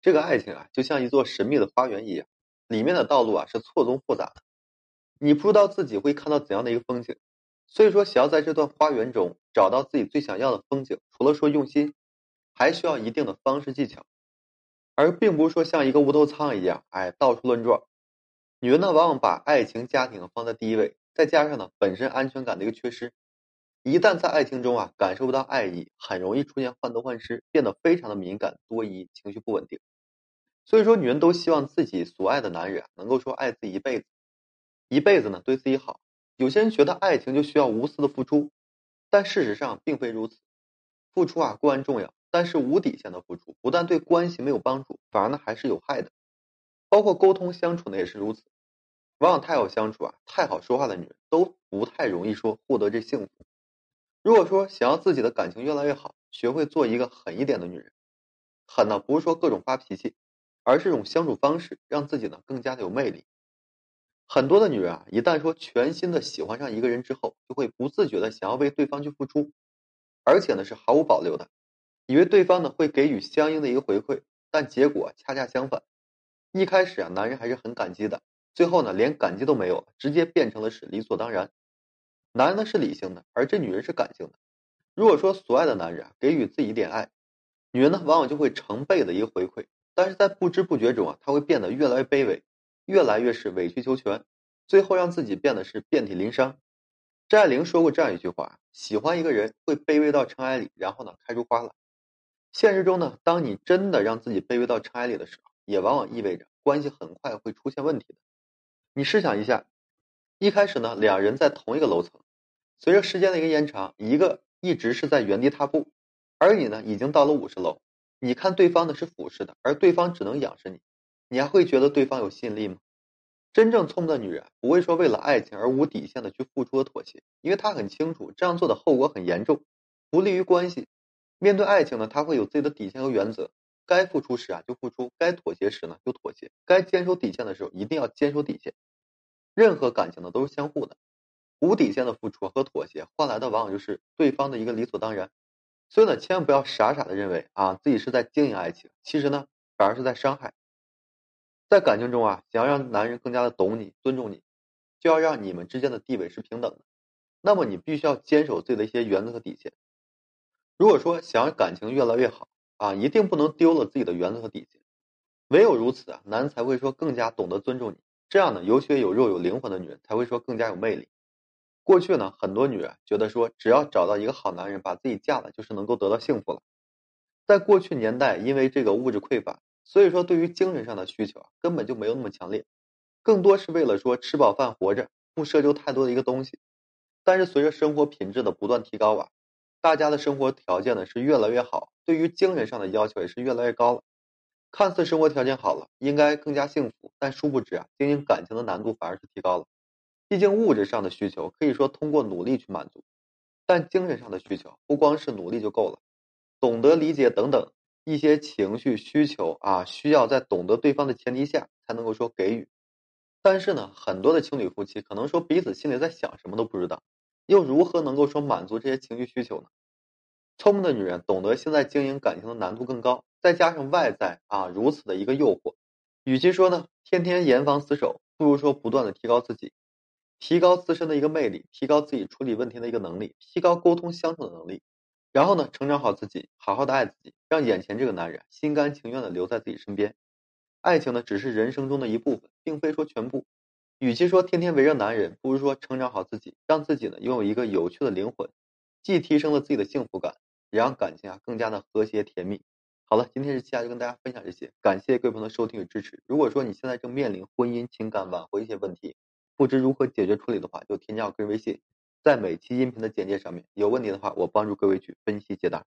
这个爱情啊，就像一座神秘的花园一样，里面的道路啊是错综复杂的，你不知道自己会看到怎样的一个风景。所以说，想要在这段花园中找到自己最想要的风景，除了说用心，还需要一定的方式技巧，而并不是说像一个无头苍蝇一样，哎，到处乱撞。女人呢，往往把爱情、家庭放在第一位，再加上呢本身安全感的一个缺失，一旦在爱情中啊感受不到爱意，很容易出现患得患失，变得非常的敏感、多疑、情绪不稳定。所以说，女人都希望自己所爱的男人能够说爱自己一辈子，一辈子呢对自己好。有些人觉得爱情就需要无私的付出，但事实上并非如此。付出啊固然重要，但是无底线的付出不但对关系没有帮助，反而呢还是有害的。包括沟通相处呢也是如此。往往太好相处啊、太好说话的女人都不太容易说获得这幸福。如果说想要自己的感情越来越好，学会做一个狠一点的女人。狠呢不是说各种发脾气，而是一种相处方式，让自己呢更加的有魅力。很多的女人啊，一旦说全心的喜欢上一个人之后，就会不自觉的想要为对方去付出，而且呢是毫无保留的，以为对方呢会给予相应的一个回馈，但结果恰恰相反。一开始啊，男人还是很感激的，最后呢连感激都没有，直接变成了是理所当然。男人呢是理性的，而这女人是感性的。如果说所爱的男人给予自己一点爱，女人呢往往就会成倍的一个回馈，但是在不知不觉中啊，她会变得越来越卑微。越来越是委曲求全，最后让自己变得是遍体鳞伤。张爱玲说过这样一句话：“喜欢一个人会卑微到尘埃里，然后呢开出花来。”现实中呢，当你真的让自己卑微到尘埃里的时候，也往往意味着关系很快会出现问题的。你试想一下，一开始呢，两人在同一个楼层，随着时间的一个延长，一个一直是在原地踏步，而你呢已经到了五十楼，你看对方呢是俯视的，而对方只能仰视你。你还会觉得对方有吸引力吗？真正聪明的女人不会说为了爱情而无底线的去付出和妥协，因为她很清楚这样做的后果很严重，不利于关系。面对爱情呢，她会有自己的底线和原则，该付出时啊就付出，该妥协时呢就妥协，该坚守底线的时候一定要坚守底线。任何感情呢都是相互的，无底线的付出和妥协换来的往往就是对方的一个理所当然。所以呢，千万不要傻傻的认为啊自己是在经营爱情，其实呢反而是在伤害。在感情中啊，想要让男人更加的懂你、尊重你，就要让你们之间的地位是平等的。那么你必须要坚守自己的一些原则和底线。如果说想要感情越来越好啊，一定不能丢了自己的原则和底线。唯有如此啊，男人才会说更加懂得尊重你。这样呢，有血有肉有灵魂的女人才会说更加有魅力。过去呢，很多女人觉得说，只要找到一个好男人，把自己嫁了，就是能够得到幸福了。在过去年代，因为这个物质匮乏。所以说，对于精神上的需求啊，根本就没有那么强烈，更多是为了说吃饱饭活着，不奢求太多的一个东西。但是随着生活品质的不断提高啊，大家的生活条件呢是越来越好，对于精神上的要求也是越来越高了。看似生活条件好了，应该更加幸福，但殊不知啊，经营感情的难度反而是提高了。毕竟物质上的需求可以说通过努力去满足，但精神上的需求不光是努力就够了，懂得理解等等。一些情绪需求啊，需要在懂得对方的前提下才能够说给予。但是呢，很多的情侣夫妻可能说彼此心里在想什么都不知道，又如何能够说满足这些情绪需求呢？聪明的女人懂得现在经营感情的难度更高，再加上外在啊如此的一个诱惑，与其说呢天天严防死守，不如说不断的提高自己，提高自身的一个魅力，提高自己处理问题的一个能力，提高沟通相处的能力。然后呢，成长好自己，好好的爱自己，让眼前这个男人心甘情愿的留在自己身边。爱情呢，只是人生中的一部分，并非说全部。与其说天天围着男人，不如说成长好自己，让自己呢拥有一个有趣的灵魂，既提升了自己的幸福感，也让感情啊更加的和谐甜蜜。好了，今天这期下就跟大家分享这些，感谢各位朋友的收听与支持。如果说你现在正面临婚姻、情感挽回一些问题，不知如何解决处理的话，就添加我个人微信。在每期音频的简介上面，有问题的话，我帮助各位去分析解答。